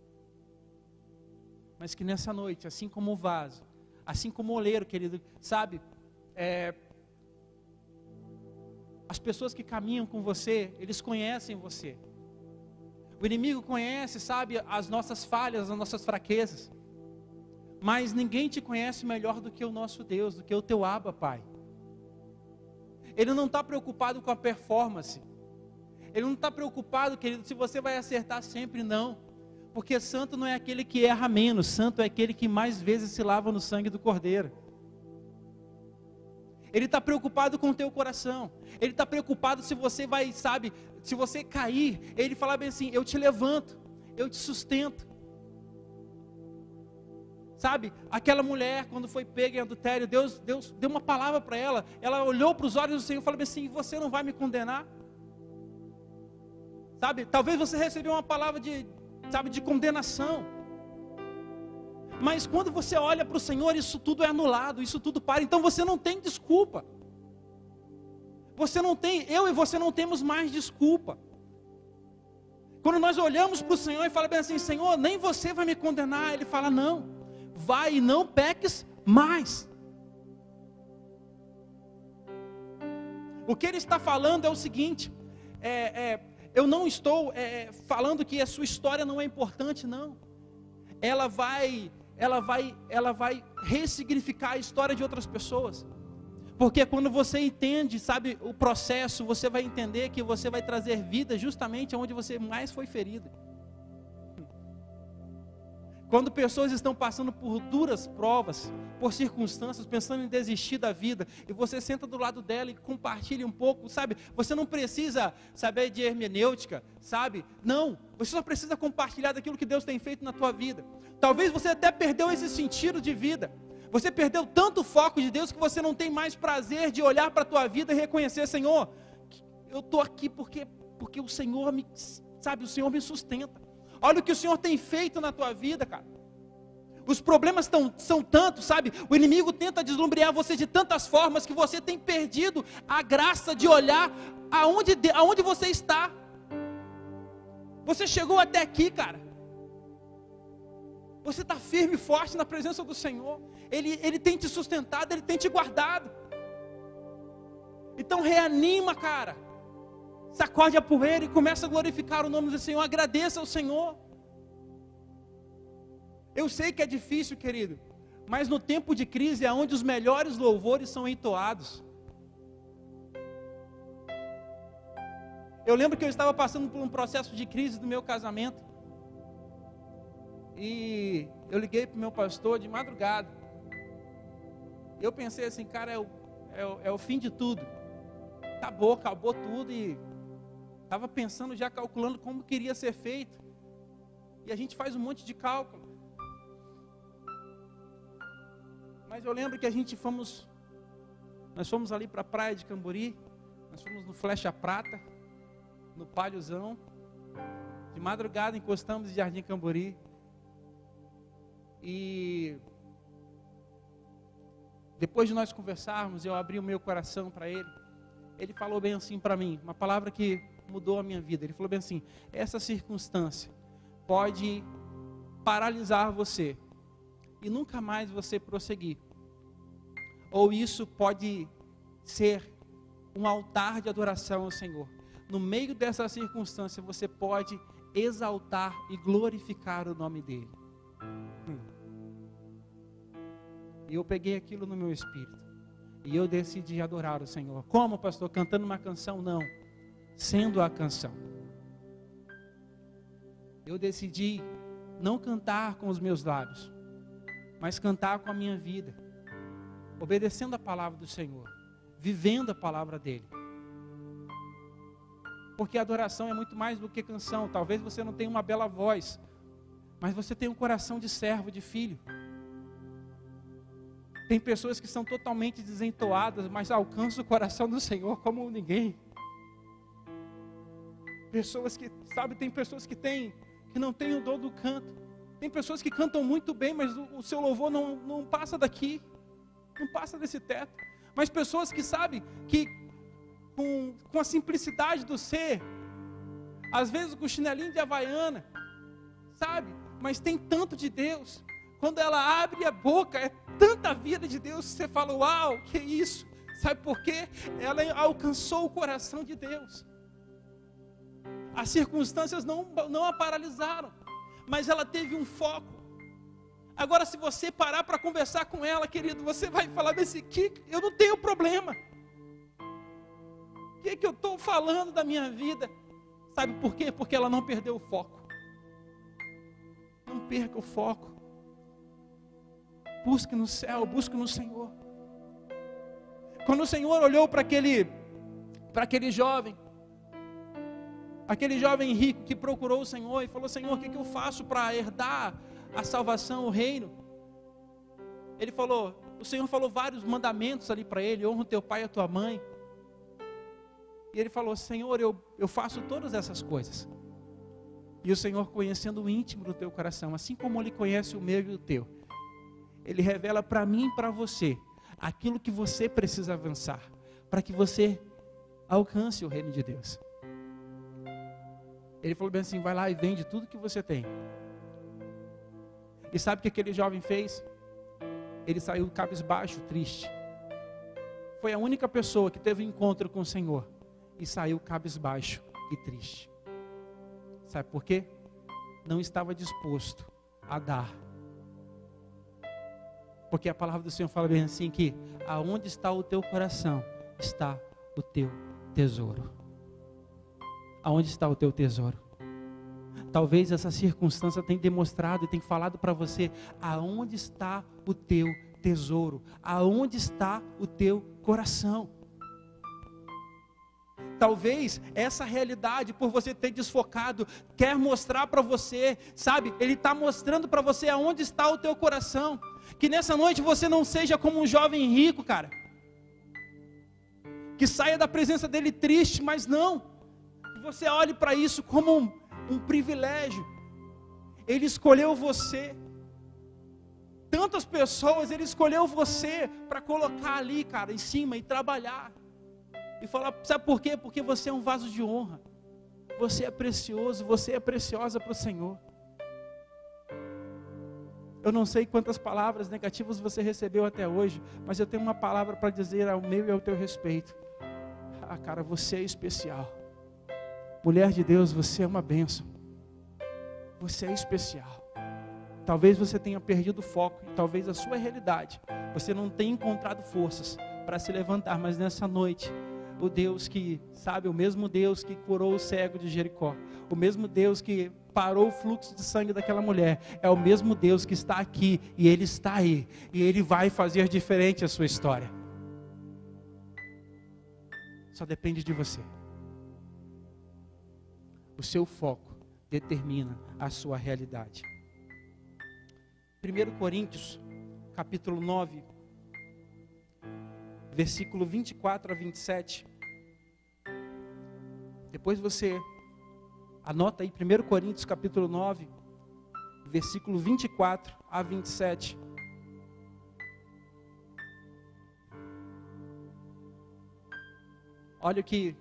Mas que nessa noite, assim como o vaso, assim como o oleiro, querido, sabe, é, as pessoas que caminham com você, eles conhecem você. O inimigo conhece, sabe, as nossas falhas, as nossas fraquezas. Mas ninguém te conhece melhor do que o nosso Deus, do que o teu Abba, Pai. Ele não está preocupado com a performance. Ele não está preocupado, querido, se você vai acertar sempre, não. Porque santo não é aquele que erra menos, santo é aquele que mais vezes se lava no sangue do Cordeiro. Ele está preocupado com o teu coração. Ele está preocupado se você vai, sabe, se você cair, ele fala bem assim: eu te levanto, eu te sustento. Sabe, aquela mulher, quando foi pega em adultério, Deus, Deus deu uma palavra para ela. Ela olhou para os olhos do Senhor e falou assim: Você não vai me condenar? sabe? Talvez você recebeu uma palavra de, sabe, de condenação. Mas quando você olha para o Senhor, isso tudo é anulado, isso tudo para. Então você não tem desculpa. Você não tem, eu e você não temos mais desculpa. Quando nós olhamos para o Senhor e falamos bem assim, Senhor, nem você vai me condenar. Ele fala, não, vai e não peques mais. O que ele está falando é o seguinte: é, é, eu não estou é, falando que a sua história não é importante, não. Ela vai, ela vai, ela vai ressignificar a história de outras pessoas. Porque quando você entende, sabe, o processo, você vai entender que você vai trazer vida justamente onde você mais foi ferido. Quando pessoas estão passando por duras provas, por circunstâncias, pensando em desistir da vida, e você senta do lado dela e compartilha um pouco, sabe? Você não precisa saber de hermenêutica, sabe? Não, você só precisa compartilhar daquilo que Deus tem feito na tua vida. Talvez você até perdeu esse sentido de vida. Você perdeu tanto o foco de Deus que você não tem mais prazer de olhar para a tua vida e reconhecer, Senhor, eu estou aqui porque, porque o Senhor me, sabe, o Senhor me sustenta. Olha o que o Senhor tem feito na tua vida, cara. Os problemas tão, são tantos, sabe? O inimigo tenta deslumbrear você de tantas formas que você tem perdido a graça de olhar aonde, aonde você está. Você chegou até aqui, cara. Você está firme e forte na presença do Senhor. Ele, ele tem te sustentado, Ele tem te guardado. Então reanima, cara sacode a poeira e começa a glorificar o nome do Senhor, agradeça ao Senhor. Eu sei que é difícil, querido, mas no tempo de crise é onde os melhores louvores são entoados. Eu lembro que eu estava passando por um processo de crise do meu casamento. E eu liguei para o meu pastor de madrugada. Eu pensei assim, cara, é o, é o, é o fim de tudo. Acabou, acabou tudo e Estava pensando, já calculando como queria ser feito. E a gente faz um monte de cálculo. Mas eu lembro que a gente fomos, nós fomos ali para a praia de Cambori, nós fomos no Flecha Prata, no Palhozão. De madrugada encostamos em Jardim Cambori. E depois de nós conversarmos, eu abri o meu coração para ele. Ele falou bem assim para mim, uma palavra que mudou a minha vida. Ele falou bem assim: essa circunstância pode paralisar você e nunca mais você prosseguir. Ou isso pode ser um altar de adoração ao Senhor. No meio dessa circunstância, você pode exaltar e glorificar o nome dEle. Hum. E eu peguei aquilo no meu espírito. E eu decidi adorar o Senhor. Como, pastor? Cantando uma canção? Não sendo a canção. Eu decidi não cantar com os meus lábios, mas cantar com a minha vida, obedecendo a palavra do Senhor, vivendo a palavra dele. Porque adoração é muito mais do que canção. Talvez você não tenha uma bela voz, mas você tem um coração de servo, de filho. Tem pessoas que são totalmente desentoadas, mas alcançam o coração do Senhor como ninguém. Pessoas que, sabe, tem pessoas que têm, que não têm o dom do canto. Tem pessoas que cantam muito bem, mas o, o seu louvor não, não passa daqui, não passa desse teto. Mas pessoas que sabem que com, com a simplicidade do ser, às vezes com chinelinho de havaiana, sabe? Mas tem tanto de Deus. Quando ela abre a boca, é tanta vida de Deus, você fala, uau, que isso? Sabe por quê? Ela alcançou o coração de Deus. As circunstâncias não, não a paralisaram, mas ela teve um foco. Agora, se você parar para conversar com ela, querido, você vai falar desse que eu não tenho problema. O que, que eu estou falando da minha vida? Sabe por quê? Porque ela não perdeu o foco. Não perca o foco. Busque no céu, busque no Senhor. Quando o Senhor olhou para aquele, para aquele jovem, Aquele jovem rico que procurou o Senhor e falou: Senhor, o que, que eu faço para herdar a salvação, o reino? Ele falou: O Senhor falou vários mandamentos ali para ele: honra o teu pai e a tua mãe. E ele falou: Senhor, eu, eu faço todas essas coisas. E o Senhor, conhecendo o íntimo do teu coração, assim como Ele conhece o meu e o teu, Ele revela para mim e para você aquilo que você precisa avançar, para que você alcance o reino de Deus. Ele falou bem assim: vai lá e vende tudo que você tem. E sabe o que aquele jovem fez? Ele saiu cabisbaixo, triste. Foi a única pessoa que teve um encontro com o Senhor e saiu cabisbaixo e triste. Sabe por quê? Não estava disposto a dar. Porque a palavra do Senhor fala bem assim que aonde está o teu coração está o teu tesouro. Aonde está o teu tesouro? Talvez essa circunstância tenha demonstrado e tenha falado para você aonde está o teu tesouro, aonde está o teu coração. Talvez essa realidade, por você ter desfocado, quer mostrar para você, sabe? Ele está mostrando para você aonde está o teu coração. Que nessa noite você não seja como um jovem rico, cara. Que saia da presença dele triste, mas não. Você olhe para isso como um, um privilégio. Ele escolheu você. Tantas pessoas, ele escolheu você para colocar ali, cara, em cima e trabalhar e falar: sabe por quê? Porque você é um vaso de honra. Você é precioso, você é preciosa para o Senhor. Eu não sei quantas palavras negativas você recebeu até hoje, mas eu tenho uma palavra para dizer ao meu e ao teu respeito. Ah, cara, você é especial. Mulher de Deus, você é uma bênção. Você é especial. Talvez você tenha perdido o foco, talvez a sua realidade, você não tenha encontrado forças para se levantar, mas nessa noite o Deus que, sabe, o mesmo Deus que curou o cego de Jericó, o mesmo Deus que parou o fluxo de sangue daquela mulher, é o mesmo Deus que está aqui e Ele está aí, e Ele vai fazer diferente a sua história. Só depende de você. O seu foco determina a sua realidade. 1 Coríntios, capítulo 9, versículo 24 a 27. Depois você anota aí 1 Coríntios capítulo 9, versículo 24 a 27. Olha o que,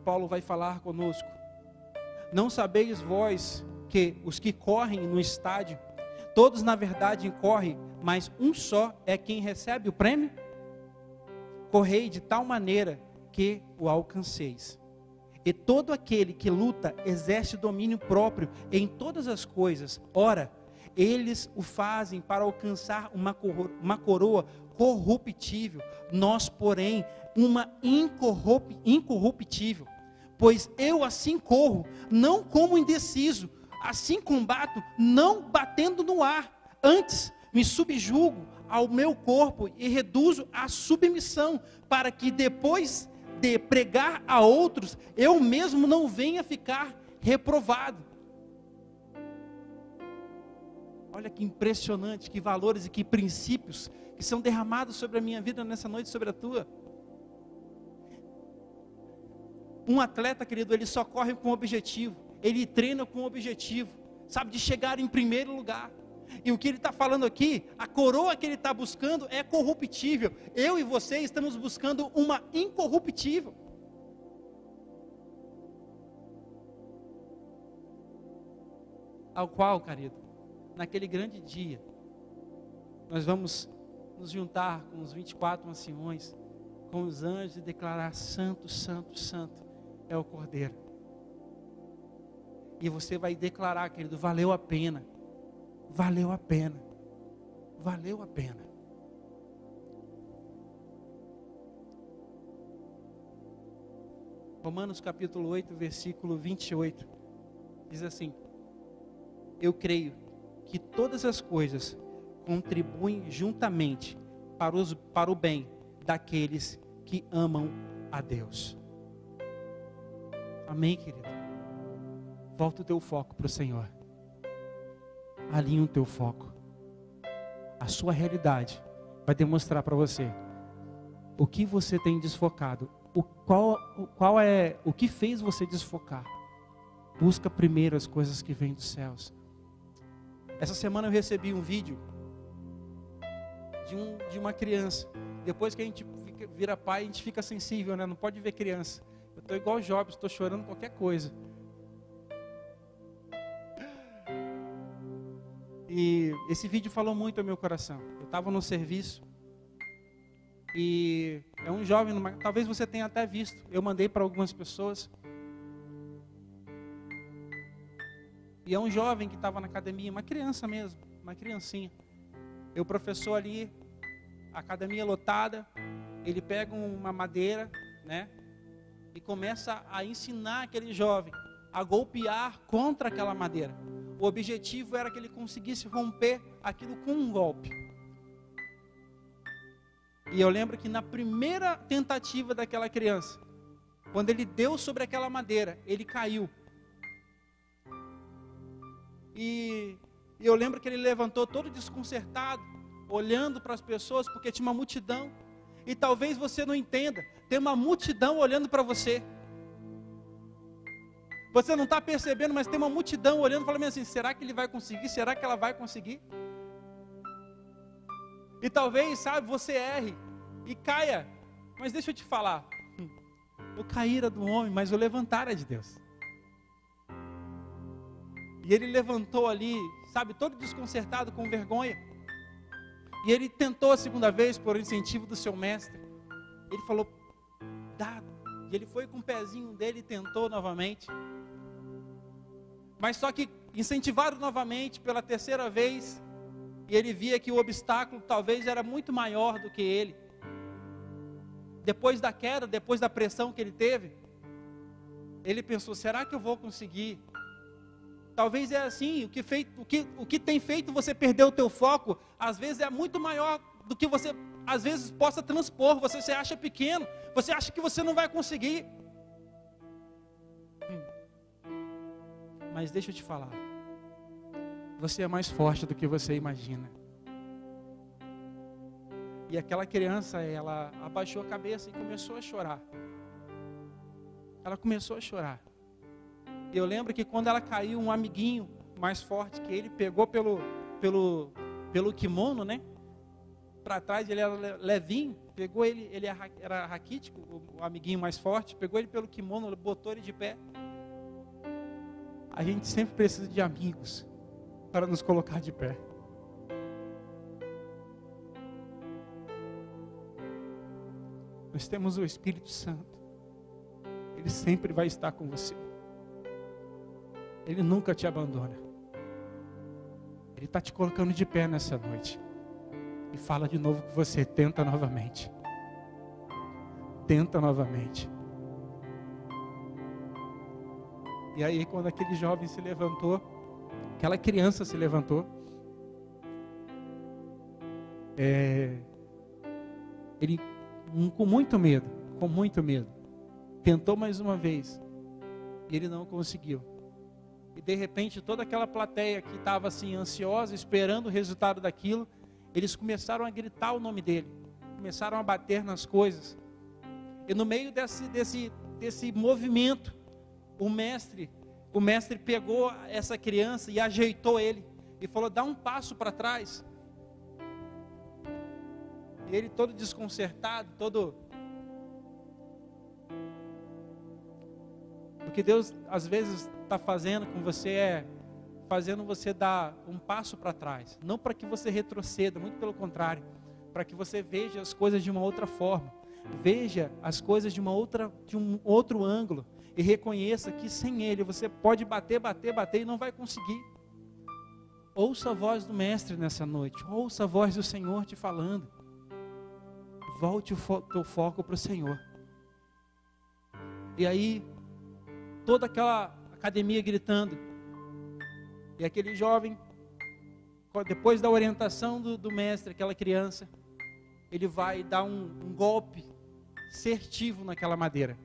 Paulo vai falar conosco. Não sabeis vós que os que correm no estádio, todos na verdade correm, mas um só é quem recebe o prêmio? correi de tal maneira que o alcanceis. E todo aquele que luta exerce domínio próprio em todas as coisas. Ora, eles o fazem para alcançar uma coroa, corruptível, nós, porém, uma incorruptível. Pois eu assim corro, não como indeciso, assim combato, não batendo no ar. Antes me subjugo ao meu corpo e reduzo a submissão, para que depois de pregar a outros, eu mesmo não venha ficar reprovado. Olha que impressionante, que valores e que princípios que são derramados sobre a minha vida nessa noite, sobre a tua. Um atleta, querido, ele só corre com objetivo, ele treina com objetivo, sabe, de chegar em primeiro lugar. E o que ele está falando aqui, a coroa que ele está buscando é corruptível. Eu e você estamos buscando uma incorruptível. Ao qual, querido, naquele grande dia, nós vamos nos juntar com os 24 anciões, com os anjos e declarar: Santo, Santo, Santo é o Cordeiro. E você vai declarar, querido, valeu a pena valeu a pena. Valeu a pena. Romanos capítulo 8, versículo 28, diz assim: Eu creio que todas as coisas contribuem juntamente para, os, para o bem daqueles que amam a Deus. Amém, querido? Volta o teu foco para o Senhor alinhe o teu foco. A sua realidade vai demonstrar para você o que você tem desfocado, o qual, o qual é o que fez você desfocar. Busca primeiro as coisas que vêm dos céus. Essa semana eu recebi um vídeo de, um, de uma criança. Depois que a gente fica, vira pai, a gente fica sensível, né? Não pode ver criança. Eu estou igual o Jobs, estou chorando qualquer coisa. E esse vídeo falou muito ao meu coração. Eu estava no serviço e é um jovem, talvez você tenha até visto. Eu mandei para algumas pessoas. E é um jovem que estava na academia, uma criança mesmo, uma criancinha. Eu professor ali, academia lotada, ele pega uma madeira, né? E começa a ensinar aquele jovem a golpear contra aquela madeira. O objetivo era que ele conseguisse romper aquilo com um golpe. E eu lembro que na primeira tentativa daquela criança, quando ele deu sobre aquela madeira, ele caiu. E eu lembro que ele levantou todo desconcertado, olhando para as pessoas, porque tinha uma multidão. E talvez você não entenda, tem uma multidão olhando para você. Você não está percebendo, mas tem uma multidão olhando, falando assim: será que ele vai conseguir? Será que ela vai conseguir? E talvez, sabe, você erre e caia. Mas deixa eu te falar. O cair é do homem, mas o levantar é de Deus. E ele levantou ali, sabe, todo desconcertado, com vergonha. E ele tentou a segunda vez, por incentivo do seu mestre. Ele falou, dá. E ele foi com o pezinho dele e tentou novamente. Mas só que incentivado novamente pela terceira vez, e ele via que o obstáculo talvez era muito maior do que ele. Depois da queda, depois da pressão que ele teve, ele pensou: será que eu vou conseguir? Talvez é assim, o que, feito, o, que, o que tem feito você perder o teu foco, às vezes é muito maior do que você, às vezes, possa transpor. Você se acha pequeno, você acha que você não vai conseguir. Mas deixa eu te falar. Você é mais forte do que você imagina. E aquela criança, ela abaixou a cabeça e começou a chorar. Ela começou a chorar. Eu lembro que quando ela caiu, um amiguinho mais forte que ele pegou pelo, pelo, pelo kimono, né? Para trás, ele era levinho, pegou ele, ele era raquítico, o amiguinho mais forte, pegou ele pelo kimono, botou ele de pé. A gente sempre precisa de amigos para nos colocar de pé. Nós temos o Espírito Santo. Ele sempre vai estar com você. Ele nunca te abandona. Ele está te colocando de pé nessa noite. E fala de novo com você. Tenta novamente. Tenta novamente. E aí, quando aquele jovem se levantou, aquela criança se levantou, é, ele, com muito medo, com muito medo, tentou mais uma vez, e ele não conseguiu. E de repente, toda aquela plateia que estava assim, ansiosa, esperando o resultado daquilo, eles começaram a gritar o nome dele, começaram a bater nas coisas. E no meio desse, desse, desse movimento, o mestre, o mestre pegou essa criança e ajeitou ele e falou: "Dá um passo para trás". E ele todo desconcertado, todo O que Deus às vezes está fazendo com você é fazendo você dar um passo para trás, não para que você retroceda, muito pelo contrário, para que você veja as coisas de uma outra forma, veja as coisas de uma outra de um outro ângulo, e reconheça que sem Ele você pode bater, bater, bater e não vai conseguir. Ouça a voz do Mestre nessa noite, ouça a voz do Senhor te falando. Volte o fo teu foco para o Senhor. E aí, toda aquela academia gritando, e aquele jovem, depois da orientação do, do mestre, aquela criança, ele vai dar um, um golpe certivo naquela madeira.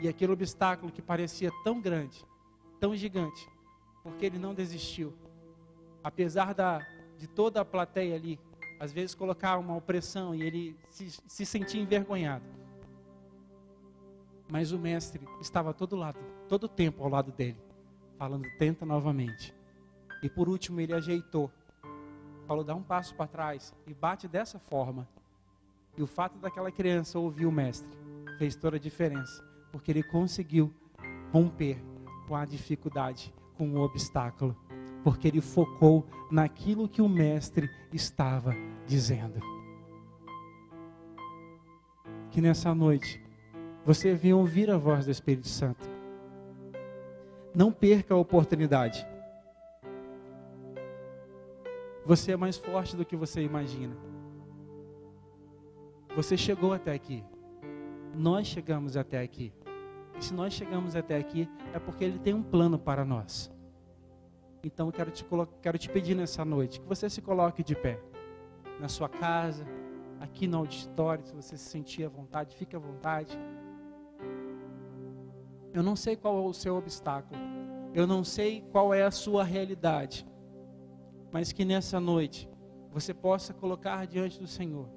E aquele obstáculo que parecia tão grande, tão gigante, porque ele não desistiu. Apesar da, de toda a plateia ali, às vezes colocar uma opressão e ele se, se sentia envergonhado. Mas o mestre estava todo lado, todo tempo ao lado dele, falando: tenta novamente. E por último ele ajeitou, falou: dá um passo para trás e bate dessa forma. E o fato daquela criança ouvir o mestre fez toda a diferença, porque ele conseguiu romper com a dificuldade, com o obstáculo, porque ele focou naquilo que o mestre estava dizendo. Que nessa noite você venha ouvir a voz do Espírito Santo. Não perca a oportunidade. Você é mais forte do que você imagina. Você chegou até aqui. Nós chegamos até aqui. E se nós chegamos até aqui, é porque Ele tem um plano para nós. Então, eu quero te, quero te pedir nessa noite que você se coloque de pé. Na sua casa, aqui no auditório, se você se sentir à vontade, fique à vontade. Eu não sei qual é o seu obstáculo. Eu não sei qual é a sua realidade. Mas que nessa noite você possa colocar diante do Senhor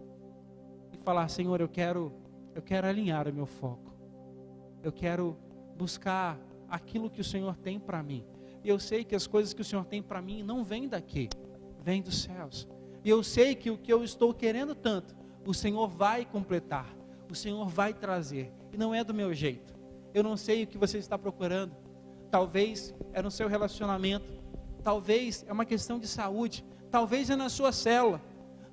e falar: Senhor, eu quero, eu quero alinhar o meu foco. Eu quero buscar aquilo que o Senhor tem para mim. E eu sei que as coisas que o Senhor tem para mim não vêm daqui, vêm dos céus. E eu sei que o que eu estou querendo tanto, o Senhor vai completar, o Senhor vai trazer. E não é do meu jeito. Eu não sei o que você está procurando. Talvez é no seu relacionamento. Talvez é uma questão de saúde. Talvez é na sua célula.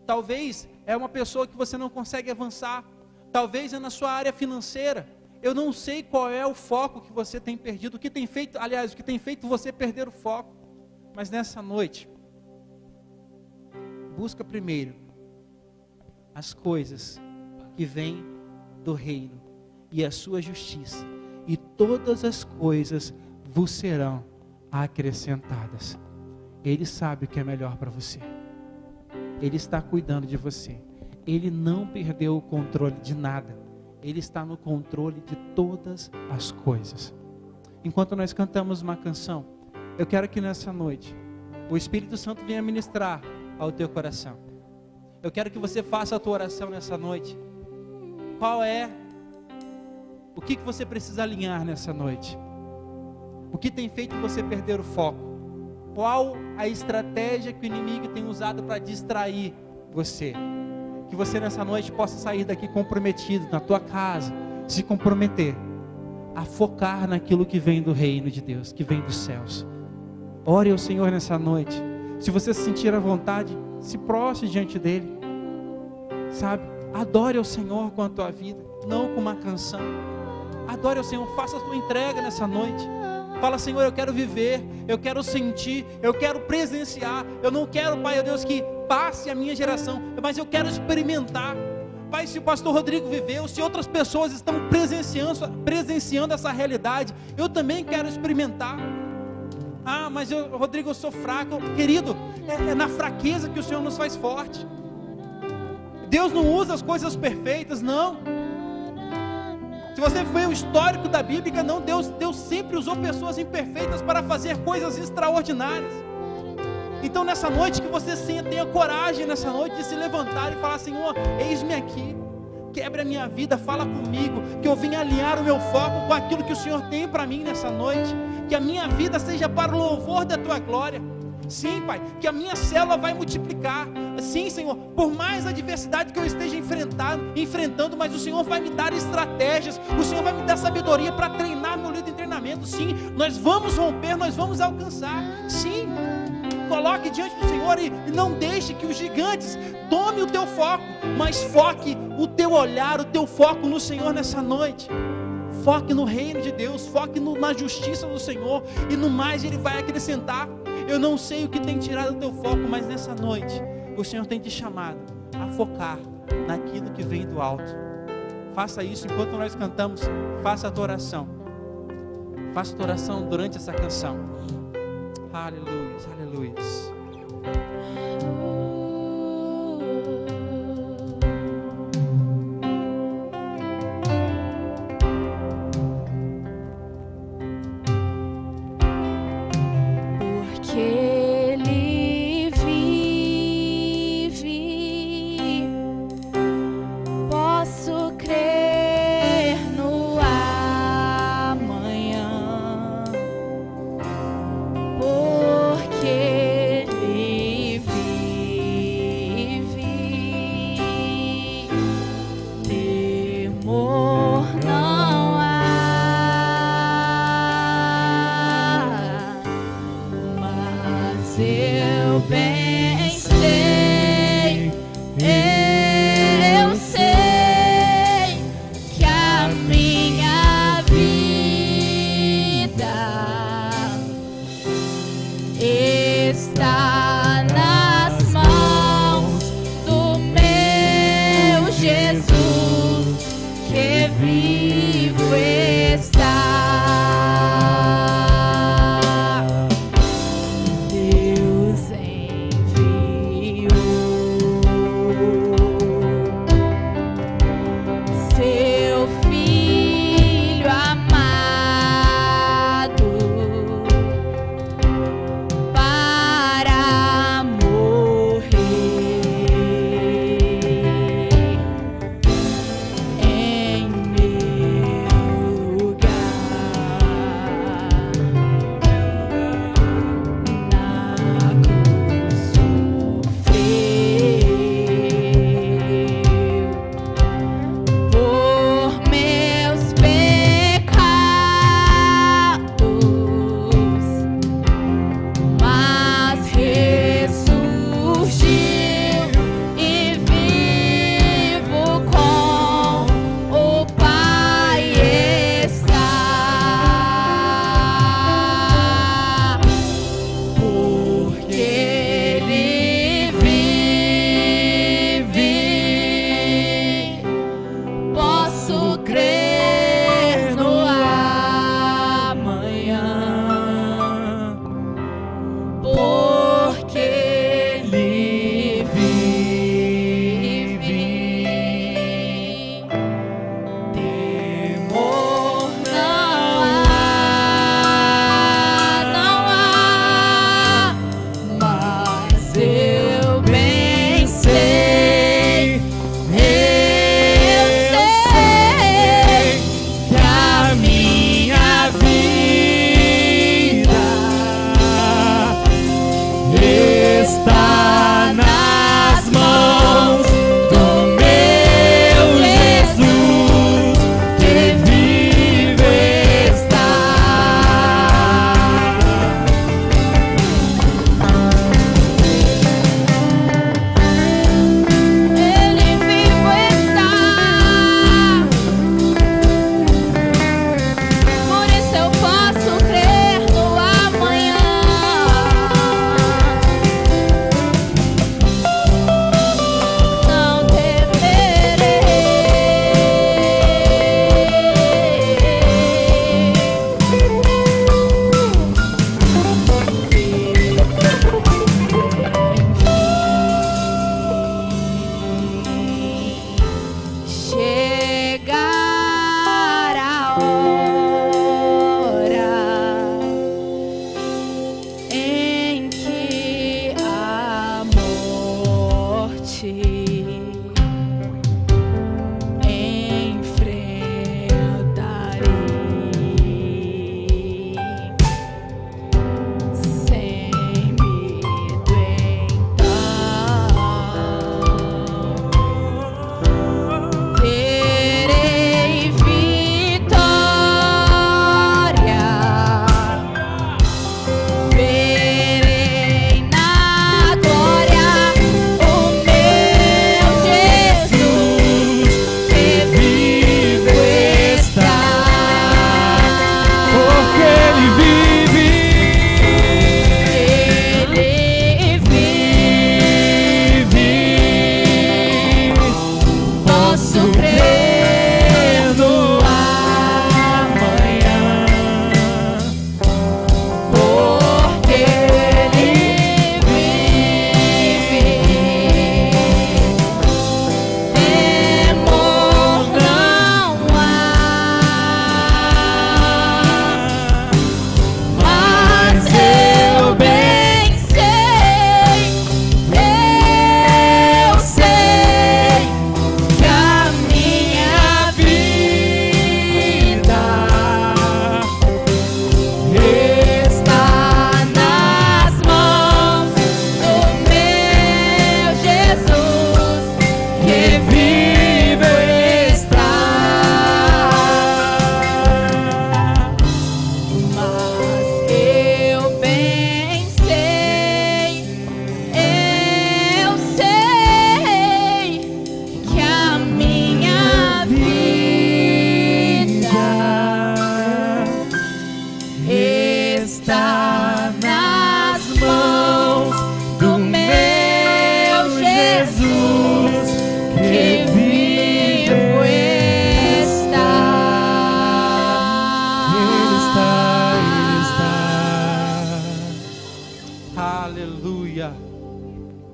Talvez é uma pessoa que você não consegue avançar. Talvez é na sua área financeira. Eu não sei qual é o foco que você tem perdido, o que tem feito, aliás, o que tem feito você perder o foco. Mas nessa noite, busca primeiro as coisas que vêm do reino e a sua justiça, e todas as coisas vos serão acrescentadas. Ele sabe o que é melhor para você. Ele está cuidando de você. Ele não perdeu o controle de nada. Ele está no controle de todas as coisas. Enquanto nós cantamos uma canção, eu quero que nessa noite o Espírito Santo venha ministrar ao teu coração. Eu quero que você faça a tua oração nessa noite. Qual é o que, que você precisa alinhar nessa noite? O que tem feito você perder o foco? Qual a estratégia que o inimigo tem usado para distrair você? Que você nessa noite possa sair daqui comprometido na tua casa, se comprometer a focar naquilo que vem do reino de Deus, que vem dos céus. Ore ao Senhor nessa noite. Se você se sentir à vontade, se prostre diante dele. Sabe? Adore ao Senhor com a tua vida, não com uma canção. Adore ao Senhor, faça a tua entrega nessa noite. Fala, Senhor, eu quero viver, eu quero sentir, eu quero presenciar. Eu não quero, Pai, Deus, que passe a minha geração, mas eu quero experimentar. Pai, se o pastor Rodrigo viveu, se outras pessoas estão presenciando, presenciando essa realidade, eu também quero experimentar. Ah, mas eu, Rodrigo, eu sou fraco. Querido, é, é na fraqueza que o Senhor nos faz forte. Deus não usa as coisas perfeitas, não. Se você vê o histórico da Bíblia, não, Deus, Deus sempre usou pessoas imperfeitas para fazer coisas extraordinárias. Então nessa noite que você tenha coragem nessa noite de se levantar e falar, Senhor, eis-me aqui. Quebre a minha vida, fala comigo, que eu vim alinhar o meu foco com aquilo que o Senhor tem para mim nessa noite. Que a minha vida seja para o louvor da tua glória. Sim, Pai, que a minha célula vai multiplicar. Sim, Senhor, por mais adversidade que eu esteja enfrentando, mas o Senhor vai me dar estratégias, o Senhor vai me dar sabedoria para treinar meu líder em treinamento. Sim, nós vamos romper, nós vamos alcançar. Sim, coloque diante do Senhor e não deixe que os gigantes tomem o teu foco, mas foque o teu olhar, o teu foco no Senhor nessa noite. Foque no reino de Deus, foque no, na justiça do Senhor, e no mais Ele vai acrescentar. Eu não sei o que tem tirado o teu foco, mas nessa noite o Senhor tem te chamado a focar naquilo que vem do alto. Faça isso enquanto nós cantamos, faça a tua oração. Faça a tua oração durante essa canção. Aleluia, aleluia.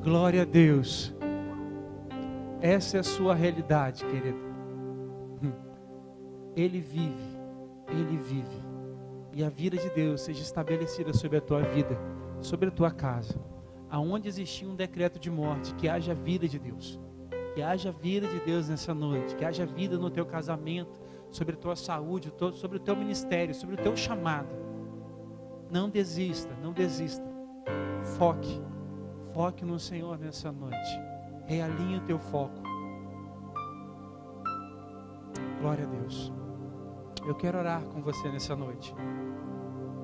Glória a Deus. Essa é a sua realidade, querido. Hum. Ele vive, ele vive. E a vida de Deus seja estabelecida sobre a tua vida, sobre a tua casa. Aonde existir um decreto de morte, que haja vida de Deus. Que haja vida de Deus nessa noite, que haja vida no teu casamento, sobre a tua saúde, sobre o teu ministério, sobre o teu chamado. Não desista, não desista. Foque, foque no Senhor nessa noite. Realinhe o teu foco. Glória a Deus. Eu quero orar com você nessa noite.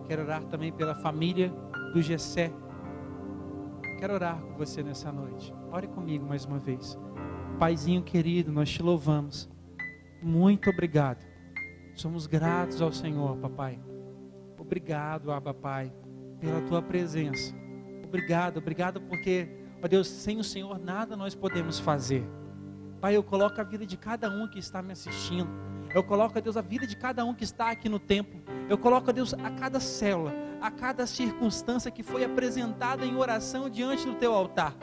Quero orar também pela família do Gessé. Quero orar com você nessa noite. Ore comigo mais uma vez. Paizinho querido, nós te louvamos. Muito obrigado. Somos gratos ao Senhor, papai. Obrigado, Abba Pai, pela tua presença. Obrigado, obrigado porque, ó Deus, sem o Senhor nada nós podemos fazer. Pai, eu coloco a vida de cada um que está me assistindo. Eu coloco, a Deus, a vida de cada um que está aqui no templo. Eu coloco, a Deus, a cada célula, a cada circunstância que foi apresentada em oração diante do teu altar.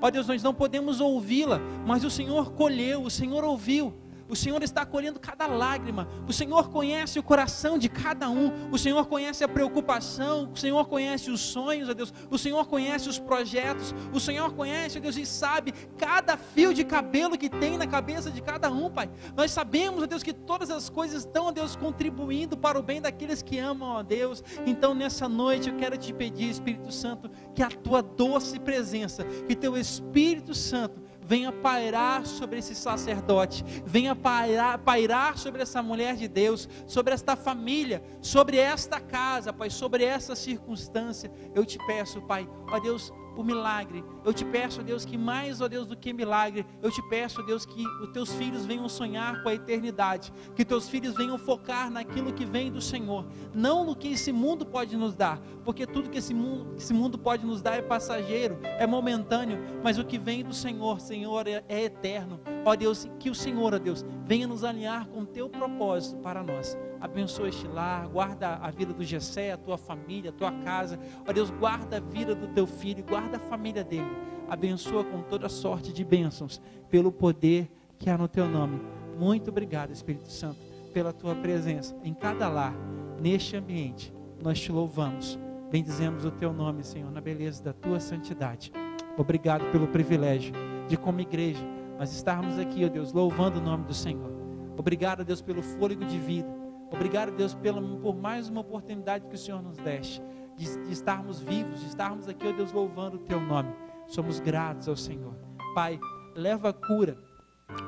Ó Deus, nós não podemos ouvi-la, mas o Senhor colheu, o Senhor ouviu. O Senhor está colhendo cada lágrima. O Senhor conhece o coração de cada um. O Senhor conhece a preocupação. O Senhor conhece os sonhos, ó Deus. O Senhor conhece os projetos. O Senhor conhece, ó Deus, e sabe cada fio de cabelo que tem na cabeça de cada um, Pai. Nós sabemos, ó Deus, que todas as coisas estão, ó Deus, contribuindo para o bem daqueles que amam, ó Deus. Então, nessa noite, eu quero te pedir, Espírito Santo, que a tua doce presença, que teu Espírito Santo venha pairar sobre esse sacerdote, venha pairar, pairar sobre essa mulher de Deus, sobre esta família, sobre esta casa, Pai, sobre essa circunstância. Eu te peço, Pai, ó Deus, o milagre. Eu te peço, Deus, que mais, ó Deus, do que milagre, eu te peço, Deus, que os teus filhos venham sonhar com a eternidade, que teus filhos venham focar naquilo que vem do Senhor, não no que esse mundo pode nos dar, porque tudo que esse mundo, esse mundo pode nos dar é passageiro, é momentâneo, mas o que vem do Senhor, Senhor, é, é eterno. Ó Deus, que o Senhor, ó Deus, venha nos alinhar com o teu propósito para nós. Abençoa este lar, guarda a vida do Gessé, a tua família, a tua casa. Ó Deus, guarda a vida do teu filho, guarda a família dele. Abençoa com toda sorte de bênçãos, pelo poder que há no teu nome. Muito obrigado, Espírito Santo, pela tua presença em cada lar, neste ambiente. Nós te louvamos. Bendizemos o teu nome, Senhor, na beleza da tua santidade. Obrigado pelo privilégio de, como igreja, nós estarmos aqui, ó Deus, louvando o nome do Senhor. Obrigado, Deus, pelo fôlego de vida. Obrigado, Deus, pela, por mais uma oportunidade que o Senhor nos deste, de, de estarmos vivos, de estarmos aqui, ó Deus, louvando o Teu nome. Somos gratos ao Senhor. Pai, leva cura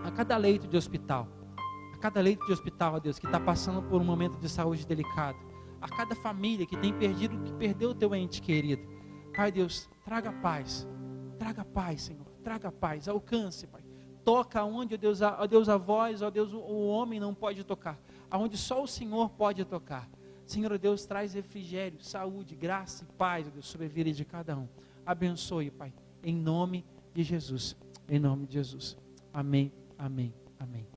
a cada leito de hospital, a cada leito de hospital, ó Deus, que está passando por um momento de saúde delicado, a cada família que tem perdido, que perdeu o teu ente querido. Pai Deus, traga paz, traga paz, Senhor, traga paz, alcance, Pai. Toca onde, ó Deus, ó Deus, a voz, ó Deus, o homem não pode tocar aonde só o Senhor pode tocar. Senhor Deus, traz refrigério, saúde, graça e paz, Deus, sobre a vida de cada um. Abençoe, Pai, em nome de Jesus. Em nome de Jesus. Amém, amém, amém.